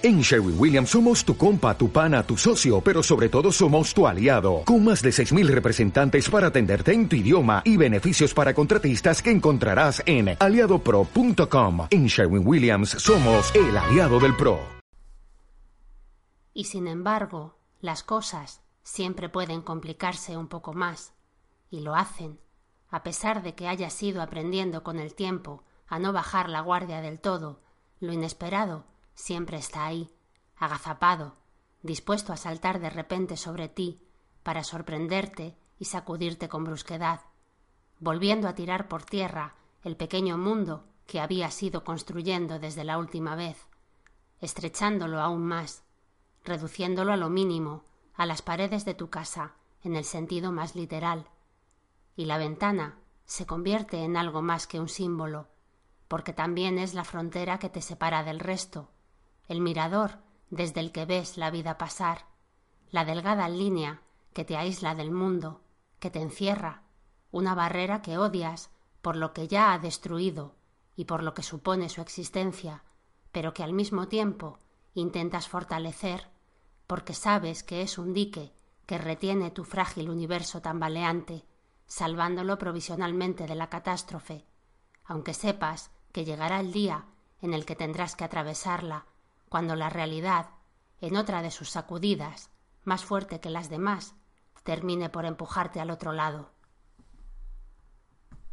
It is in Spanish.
En Sherwin Williams somos tu compa, tu pana, tu socio, pero sobre todo somos tu aliado, con más de 6.000 representantes para atenderte en tu idioma y beneficios para contratistas que encontrarás en aliadopro.com. En Sherwin Williams somos el aliado del PRO. Y sin embargo, las cosas siempre pueden complicarse un poco más, y lo hacen, a pesar de que hayas ido aprendiendo con el tiempo a no bajar la guardia del todo, lo inesperado siempre está ahí, agazapado, dispuesto a saltar de repente sobre ti para sorprenderte y sacudirte con brusquedad, volviendo a tirar por tierra el pequeño mundo que habías ido construyendo desde la última vez, estrechándolo aún más, reduciéndolo a lo mínimo, a las paredes de tu casa, en el sentido más literal. Y la ventana se convierte en algo más que un símbolo, porque también es la frontera que te separa del resto, el mirador desde el que ves la vida pasar, la delgada línea que te aísla del mundo, que te encierra, una barrera que odias por lo que ya ha destruido y por lo que supone su existencia, pero que al mismo tiempo intentas fortalecer porque sabes que es un dique que retiene tu frágil universo tambaleante, salvándolo provisionalmente de la catástrofe, aunque sepas que llegará el día en el que tendrás que atravesarla cuando la realidad, en otra de sus sacudidas, más fuerte que las demás, termine por empujarte al otro lado.